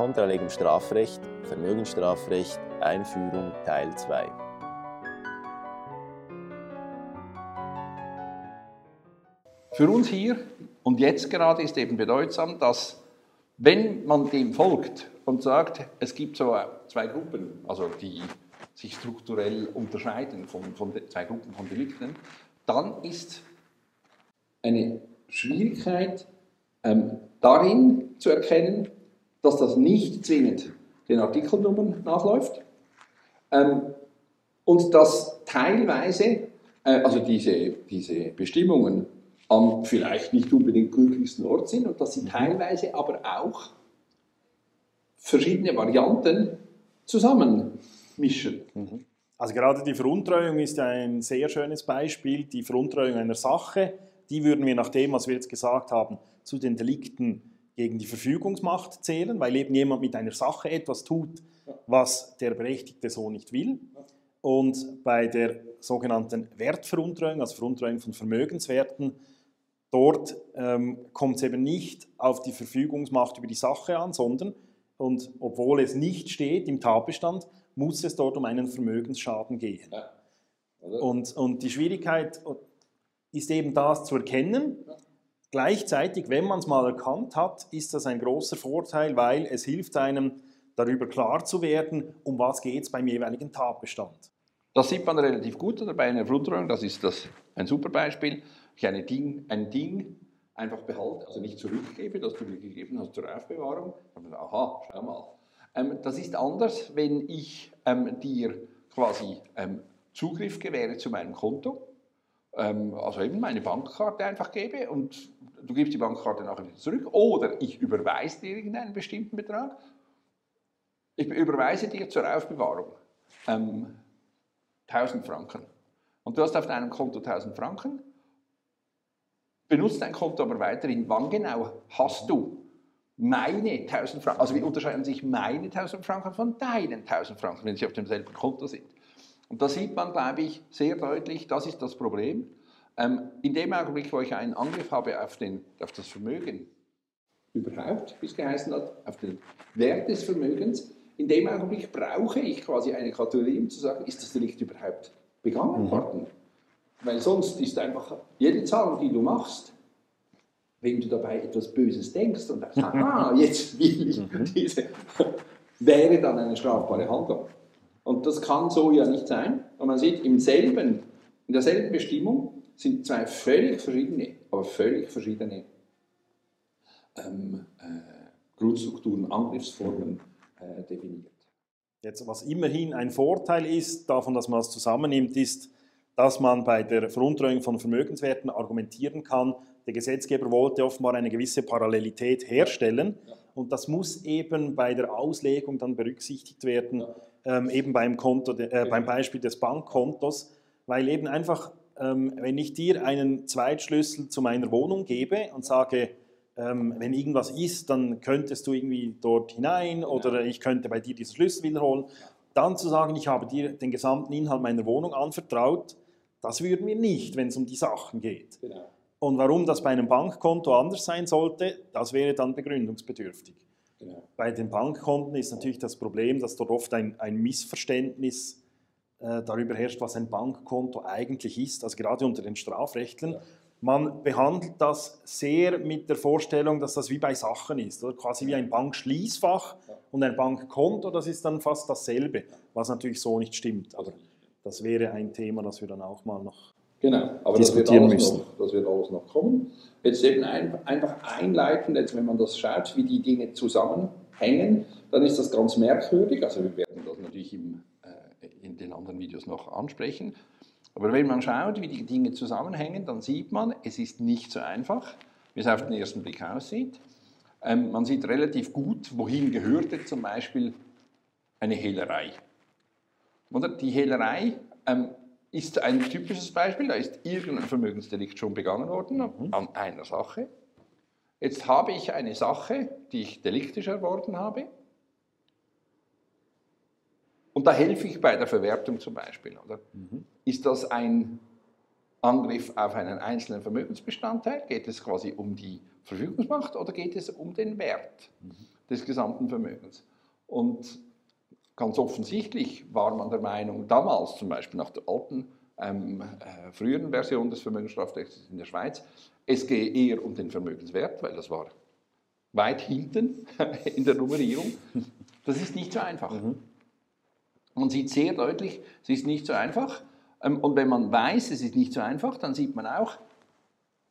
Kontralegen im Strafrecht, Vermögensstrafrecht, Einführung Teil 2. Für uns hier und jetzt gerade ist eben bedeutsam, dass wenn man dem folgt und sagt, es gibt so zwei Gruppen, also die sich strukturell unterscheiden von, von zwei Gruppen von Delikten, dann ist eine Schwierigkeit ähm, darin zu erkennen, dass das nicht zwingend den Artikelnummern nachläuft ähm, und dass teilweise, äh, also diese, diese Bestimmungen am vielleicht nicht unbedingt glücklichsten Ort sind und dass sie mhm. teilweise aber auch verschiedene Varianten zusammenmischen. Mhm. Also gerade die Veruntreuung ist ein sehr schönes Beispiel. Die Veruntreuung einer Sache, die würden wir nach dem, was wir jetzt gesagt haben, zu den Delikten gegen die Verfügungsmacht zählen, weil eben jemand mit einer Sache etwas tut, was der Berechtigte so nicht will. Und bei der sogenannten Wertveruntreuung, also Veruntreuung von Vermögenswerten, dort ähm, kommt es eben nicht auf die Verfügungsmacht über die Sache an, sondern, und obwohl es nicht steht im Tatbestand, muss es dort um einen Vermögensschaden gehen. Ja. Und, und die Schwierigkeit ist eben das zu erkennen. Gleichzeitig, wenn man es mal erkannt hat, ist das ein großer Vorteil, weil es hilft einem, darüber klar zu werden, um was geht es beim jeweiligen Tatbestand. Das sieht man relativ gut bei einer Veruntreuung, das ist das ein super Beispiel. Ich eine Ding, ein Ding einfach behalte, also nicht zurückgebe, das du mir gegeben hast zur Aufbewahrung. Aha, schau mal. Ähm, das ist anders, wenn ich ähm, dir quasi ähm, Zugriff gewähre zu meinem Konto, ähm, also eben meine Bankkarte einfach gebe und du gibst die Bankkarte nachher wieder zurück oder ich überweise dir irgendeinen bestimmten Betrag. Ich überweise dir zur Aufbewahrung ähm, 1000 Franken. Und du hast auf deinem Konto 1000 Franken, benutzt dein Konto aber weiterhin. Wann genau hast du meine 1000 Franken, also wie unterscheiden sich meine 1000 Franken von deinen 1000 Franken, wenn sie auf demselben Konto sind? Und da sieht man, glaube ich, sehr deutlich, das ist das Problem. Ähm, in dem Augenblick, wo ich einen Angriff habe auf, den, auf das Vermögen, überhaupt, wie es geheißen hat, auf den Wert des Vermögens, in dem Augenblick brauche ich quasi eine Kategorie, um zu sagen, ist das Delikt überhaupt begangen mhm. worden? Weil sonst ist einfach jede Zahlung, die du machst, wenn du dabei etwas Böses denkst und sagst, ah, jetzt will ich mhm. diese, wäre dann eine strafbare Handlung. Und das kann so ja nicht sein. Und man sieht, im selben, in derselben Bestimmung sind zwei völlig verschiedene, aber völlig verschiedene ähm, äh, Grundstrukturen, Angriffsformen äh, definiert. Jetzt, was immerhin ein Vorteil ist, davon, dass man es zusammennimmt, ist, dass man bei der Veruntreuung von Vermögenswerten argumentieren kann, der Gesetzgeber wollte offenbar eine gewisse Parallelität herstellen ja. und das muss eben bei der Auslegung dann berücksichtigt werden, ja. Ähm, eben beim, Konto, äh, beim Beispiel des Bankkontos, weil eben einfach, ähm, wenn ich dir einen Zweitschlüssel zu meiner Wohnung gebe und sage, ähm, wenn irgendwas ist, dann könntest du irgendwie dort hinein oder ich könnte bei dir diesen Schlüssel wiederholen, dann zu sagen, ich habe dir den gesamten Inhalt meiner Wohnung anvertraut, das würden wir nicht, wenn es um die Sachen geht. Genau. Und warum das bei einem Bankkonto anders sein sollte, das wäre dann begründungsbedürftig. Genau. Bei den Bankkonten ist natürlich das Problem, dass dort oft ein, ein Missverständnis äh, darüber herrscht, was ein Bankkonto eigentlich ist, also gerade unter den Strafrechtlern. Ja. Man behandelt das sehr mit der Vorstellung, dass das wie bei Sachen ist, oder? quasi wie ein Bankschließfach ja. und ein Bankkonto, das ist dann fast dasselbe, was natürlich so nicht stimmt. Aber das wäre ein Thema, das wir dann auch mal noch Genau, aber das wird, alles noch, das wird alles noch kommen. Jetzt eben ein, einfach einleitend, jetzt wenn man das schaut, wie die Dinge zusammenhängen, dann ist das ganz merkwürdig. Also wir werden das natürlich im, äh, in den anderen Videos noch ansprechen. Aber wenn man schaut, wie die Dinge zusammenhängen, dann sieht man, es ist nicht so einfach, wie es auf den ersten Blick aussieht. Ähm, man sieht relativ gut, wohin gehörte zum Beispiel eine Hehlerei. Oder die Hehlerei ähm, ist ein typisches Beispiel, da ist irgendein Vermögensdelikt schon begangen worden mhm. an einer Sache. Jetzt habe ich eine Sache, die ich deliktisch erworben habe. Und da helfe ich bei der Verwertung zum Beispiel. Oder? Mhm. Ist das ein Angriff auf einen einzelnen Vermögensbestandteil? Geht es quasi um die Verfügungsmacht oder geht es um den Wert? Mhm. des gesamten Vermögens. Und ganz offensichtlich war man der Meinung, damals zum Beispiel nach der alten, ähm, äh, früheren Version des Vermögensstrafrechts in der Schweiz, es gehe eher um den Vermögenswert, weil das war weit hinten in der Nummerierung. Das ist nicht so einfach. Mhm. Man sieht sehr deutlich, es ist nicht so einfach. Ähm, und wenn man weiß, es ist nicht so einfach, dann sieht man auch,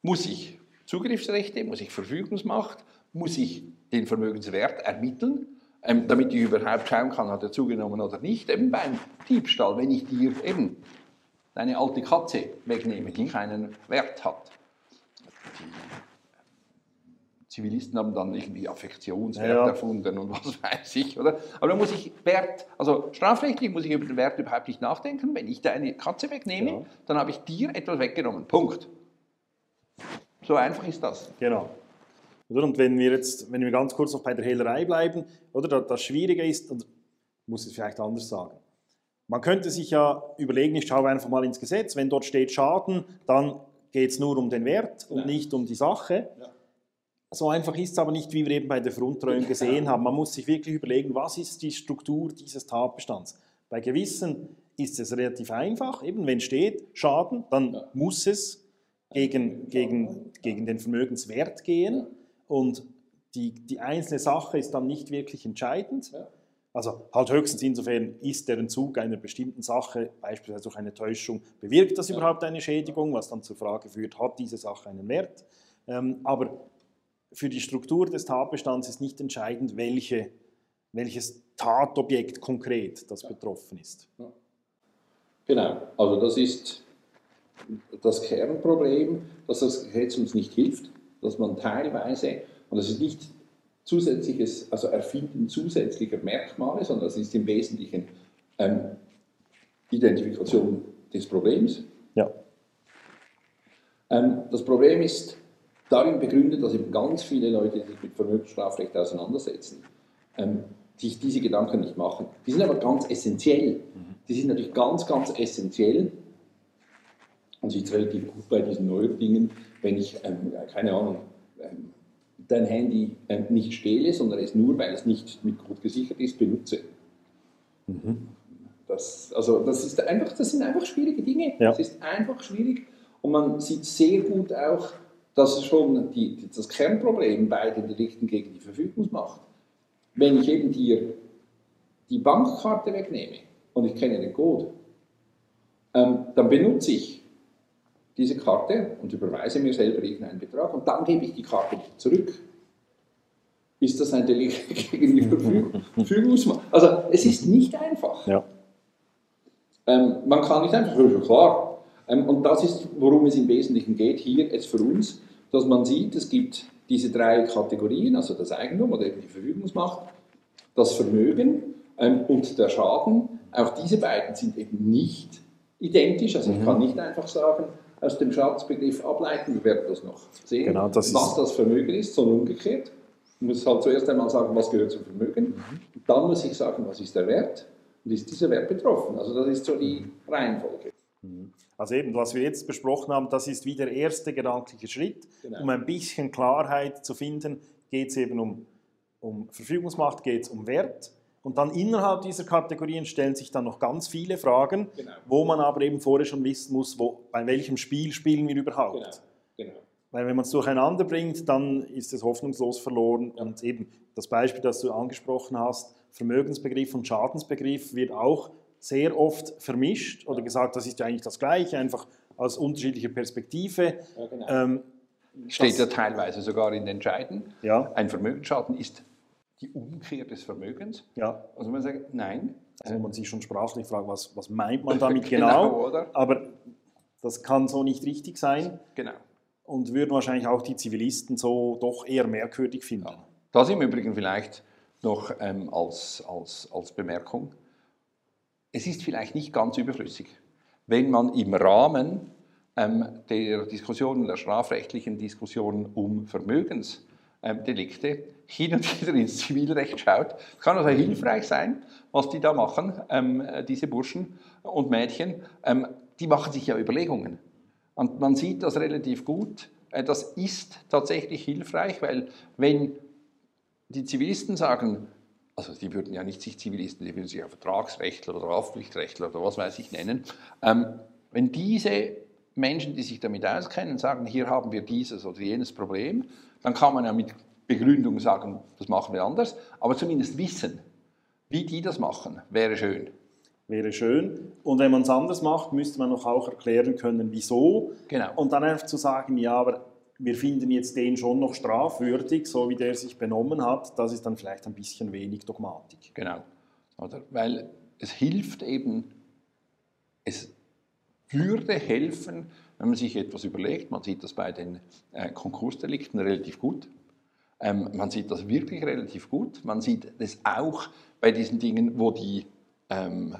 muss ich Zugriffsrechte, muss ich Verfügungsmacht, muss ich den Vermögenswert ermitteln, ähm, damit ich überhaupt schauen kann, hat er zugenommen oder nicht. Eben beim Diebstahl, wenn ich dir eben deine alte Katze wegnehme, die keinen Wert hat. Zivilisten haben dann irgendwie Affektionswert ja. erfunden und was weiß ich, oder? Aber da muss ich Wert, also strafrechtlich muss ich über den Wert überhaupt nicht nachdenken. Wenn ich deine Katze wegnehme, ja. dann habe ich dir etwas weggenommen. Punkt. So einfach ist das. Genau. Und wenn wir jetzt, wenn wir ganz kurz noch bei der Hehlerei bleiben, oder das Schwierige ist, und muss es vielleicht anders sagen. Man könnte sich ja überlegen, ich schaue einfach mal ins Gesetz, wenn dort steht Schaden, dann geht es nur um den Wert und ja. nicht um die Sache. Ja. So einfach ist es aber nicht, wie wir eben bei der Veruntreuung gesehen haben. Man muss sich wirklich überlegen, was ist die Struktur dieses Tatbestands. Bei gewissen ist es relativ einfach, eben wenn steht Schaden, dann ja. muss es gegen, gegen, gegen den Vermögenswert gehen und die, die einzelne Sache ist dann nicht wirklich entscheidend. Also halt höchstens insofern ist der Entzug einer bestimmten Sache, beispielsweise durch eine Täuschung, bewirkt das überhaupt eine Schädigung, was dann zur Frage führt, hat diese Sache einen Wert. Ähm, aber für die Struktur des Tatbestands ist nicht entscheidend, welche, welches Tatobjekt konkret das betroffen ist. Genau, also das ist das Kernproblem, dass das Gesetz uns nicht hilft, dass man teilweise, und das ist nicht zusätzliches, also Erfinden zusätzlicher Merkmale, sondern das ist im Wesentlichen ähm, Identifikation des Problems. Ja. Ähm, das Problem ist, darin begründet, dass eben ganz viele Leute, die sich mit Vermögensstrafrecht auseinandersetzen, ähm, sich diese Gedanken nicht machen. Die sind aber ganz essentiell. Die sind natürlich ganz, ganz essentiell. Und es ist relativ gut bei diesen neuen Dingen, wenn ich, ähm, keine Ahnung, ähm, dein Handy ähm, nicht stehle, sondern es nur, weil es nicht mit Code gesichert ist, benutze. Mhm. Das, also das, ist einfach, das sind einfach schwierige Dinge. Ja. Das ist einfach schwierig. Und man sieht sehr gut auch, das ist schon die, das Kernproblem bei den Delikten gegen die Verfügungsmacht. Wenn ich eben dir die Bankkarte wegnehme und ich kenne den Code, ähm, dann benutze ich diese Karte und überweise mir selber irgendeinen Betrag und dann gebe ich die Karte zurück. Ist das ein Delikt gegen die Verfügungsmacht? Also es ist nicht einfach. Ja. Ähm, man kann nicht einfach, klar. Ähm, und das ist, worum es im Wesentlichen geht, hier jetzt für uns dass man sieht, es gibt diese drei Kategorien, also das Eigentum oder eben die Verfügungsmacht, das Vermögen ähm, und der Schaden. Auch diese beiden sind eben nicht identisch. Also ich kann mhm. nicht einfach sagen, aus dem Schadensbegriff ableiten, wir werden das noch sehen, genau, das was das Vermögen ist, sondern umgekehrt. Ich muss halt zuerst einmal sagen, was gehört zum Vermögen. Mhm. Dann muss ich sagen, was ist der Wert und ist dieser Wert betroffen. Also das ist so die Reihenfolge. Mhm. Also eben, was wir jetzt besprochen haben, das ist wie der erste gedankliche Schritt. Genau. Um ein bisschen Klarheit zu finden, geht es eben um, um Verfügungsmacht, geht es um Wert. Und dann innerhalb dieser Kategorien stellen sich dann noch ganz viele Fragen, genau. wo man aber eben vorher schon wissen muss, wo, bei welchem Spiel spielen wir überhaupt. Genau. genau. Weil wenn man es durcheinander bringt, dann ist es hoffnungslos verloren. Ja. Und eben das Beispiel, das du angesprochen hast, Vermögensbegriff und Schadensbegriff wird auch sehr oft vermischt oder gesagt, das ist ja eigentlich das Gleiche, einfach aus unterschiedlicher Perspektive. Ja, genau. ähm, Steht ja teilweise sogar in den Scheiden. Ja. Ein Vermögensschaden ist die Umkehr des Vermögens. Ja. Also man sagt, nein. Also man sich schon sprachlich fragt, was, was meint man damit genau? genau Aber das kann so nicht richtig sein. Genau. Und würden wahrscheinlich auch die Zivilisten so doch eher merkwürdig finden. Ja. Das im Übrigen vielleicht noch ähm, als, als, als Bemerkung es ist vielleicht nicht ganz überflüssig, wenn man im Rahmen ähm, der Diskussionen, der strafrechtlichen Diskussionen um Vermögensdelikte ähm, hin und wieder ins Zivilrecht schaut. Es kann also hilfreich sein, was die da machen, ähm, diese Burschen und Mädchen. Ähm, die machen sich ja Überlegungen. Und man sieht das relativ gut. Äh, das ist tatsächlich hilfreich, weil wenn die Zivilisten sagen, also die würden ja nicht sich Zivilisten, die würden sich ja Vertragsrechtler oder Haftpflichtrechtler oder was weiß ich nennen, ähm, wenn diese Menschen, die sich damit auskennen, sagen, hier haben wir dieses oder jenes Problem, dann kann man ja mit Begründung sagen, das machen wir anders, aber zumindest wissen, wie die das machen, wäre schön. Wäre schön. Und wenn man es anders macht, müsste man noch auch erklären können, wieso. Genau. Und dann einfach zu sagen, ja, aber wir finden jetzt den schon noch strafwürdig, so wie der sich benommen hat, das ist dann vielleicht ein bisschen wenig Dogmatik. Genau. Oder? Weil es hilft eben, es würde helfen, wenn man sich etwas überlegt. Man sieht das bei den äh, Konkursdelikten relativ gut. Ähm, man sieht das wirklich relativ gut. Man sieht es auch bei diesen Dingen, wo die ähm,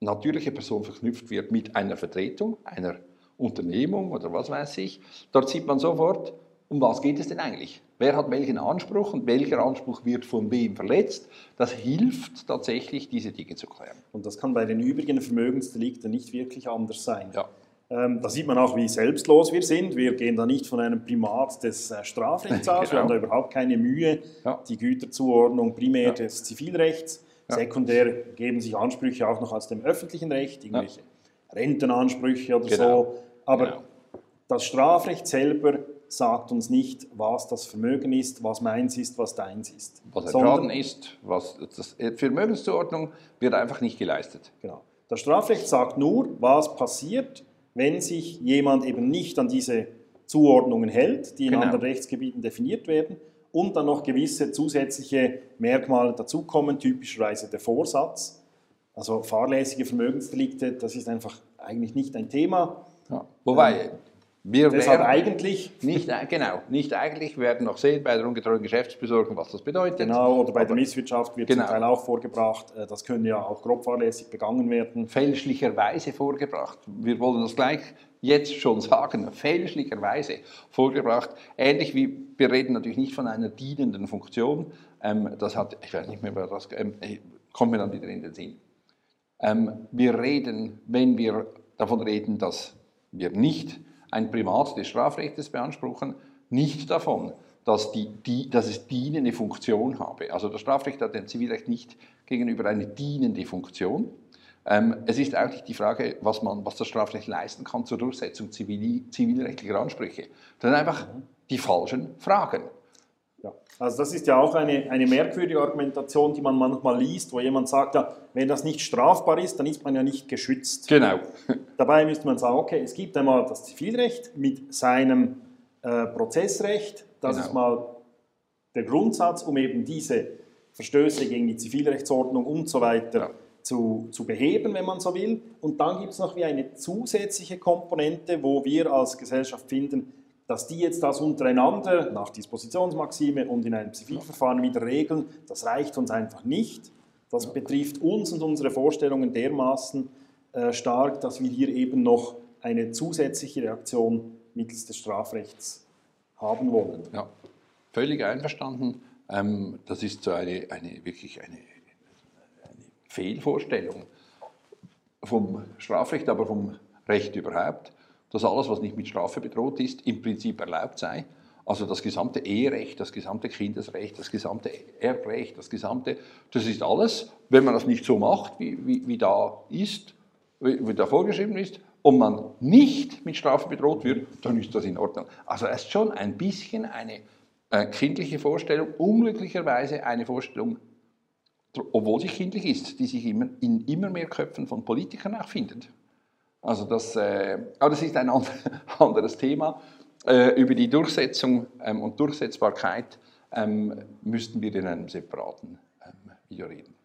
natürliche Person verknüpft wird mit einer Vertretung, einer Unternehmung oder was weiß ich. Dort sieht man sofort, um was geht es denn eigentlich? Wer hat welchen Anspruch und welcher Anspruch wird von wem verletzt? Das hilft tatsächlich, diese Dinge zu klären. Und das kann bei den übrigen Vermögensdelikten nicht wirklich anders sein. Ja. Ähm, da sieht man auch, wie selbstlos wir sind. Wir gehen da nicht von einem Primat des äh, Strafrechts aus. Wir Genau. haben da überhaupt keine Mühe. Ja. Die Güterzuordnung primär Ja. des Zivilrechts. Ja. Sekundär geben sich Ansprüche auch noch aus dem öffentlichen Recht, irgendwelche Rentenansprüche oder Genau. so. Aber Genau. das Strafrecht selber sagt uns nicht, was das Vermögen ist, was meins ist, was deins ist. Was ein Schaden ist, was das, Vermögenszuordnung wird einfach nicht geleistet. Genau. Das Strafrecht sagt nur, was passiert, wenn sich jemand eben nicht an diese Zuordnungen hält, die in Genau. anderen Rechtsgebieten definiert werden, und dann noch gewisse zusätzliche Merkmale dazukommen, typischerweise der Vorsatz. Also fahrlässige Vermögensdelikte, das ist einfach eigentlich nicht ein Thema. Ja. Wobei, wir Deshalb werden eigentlich, nicht, genau, nicht eigentlich, wir werden noch sehen bei der ungetreuen Geschäftsbesorgung, was das bedeutet. genau, oder bei der Aber Misswirtschaft wird Genau. zum Teil auch vorgebracht, äh, das können ja auch grob fahrlässig begangen werden. fälschlicherweise vorgebracht. Wir wollen das gleich jetzt schon sagen, fälschlicherweise vorgebracht. Ähnlich wie, wir reden natürlich nicht von einer dienenden Funktion, ähm, das hat, ich weiß nicht mehr, wer das, ähm, äh, kommt mir dann wieder in den Sinn. Ähm, wir reden, wenn wir davon reden, dass wir nicht ein Primat des Strafrechts beanspruchen, nicht davon, dass, die, die, dass es dienende Funktion habe. Also das Strafrecht hat dem Zivilrecht nicht gegenüber eine dienende Funktion. Ähm, es ist nicht die Frage, was, man, was das Strafrecht leisten kann zur Durchsetzung zivil, zivilrechtlicher Ansprüche. Das sind einfach die falschen Fragen. Ja. Also das ist ja auch eine, eine merkwürdige Argumentation, die man manchmal liest, wo jemand sagt, ja, wenn das nicht strafbar ist, dann ist man ja nicht geschützt. Genau. Dabei müsste man sagen, okay, es gibt einmal das Zivilrecht mit seinem äh, Prozessrecht, das Genau. ist mal der Grundsatz, um eben diese Verstöße gegen die Zivilrechtsordnung und so weiter Ja. zu, zu beheben, wenn man so will. Und dann gibt es noch wie eine zusätzliche Komponente, wo wir als Gesellschaft finden, dass die jetzt das untereinander nach Dispositionsmaxime und in einem Zivilverfahren wieder regeln, das reicht uns einfach nicht. Das betrifft uns und unsere Vorstellungen dermaßen äh, stark, dass wir hier eben noch eine zusätzliche Reaktion mittels des Strafrechts haben wollen. Ja, völlig einverstanden. Ähm, das ist so eine, eine wirklich eine, eine Fehlvorstellung vom Strafrecht, aber vom Recht überhaupt, dass alles, was nicht mit Strafe bedroht ist, im Prinzip erlaubt sei. Also das gesamte Eherecht, das gesamte Kindesrecht, das gesamte Erbrecht, das gesamte, das ist alles, wenn man das nicht so macht, wie, wie, wie da ist, wie, wie da vorgeschrieben ist, und man nicht mit Strafe bedroht wird, dann ist das in Ordnung. Also es ist schon ein bisschen eine äh, kindliche Vorstellung, unglücklicherweise eine Vorstellung, obwohl sie kindlich ist, die sich immer, in immer mehr Köpfen von Politikern auch findet. Also das, äh, aber das ist ein and- anderes Thema. Äh, über die Durchsetzung ähm, und Durchsetzbarkeit ähm, müssten wir in einem separaten ähm, Video reden.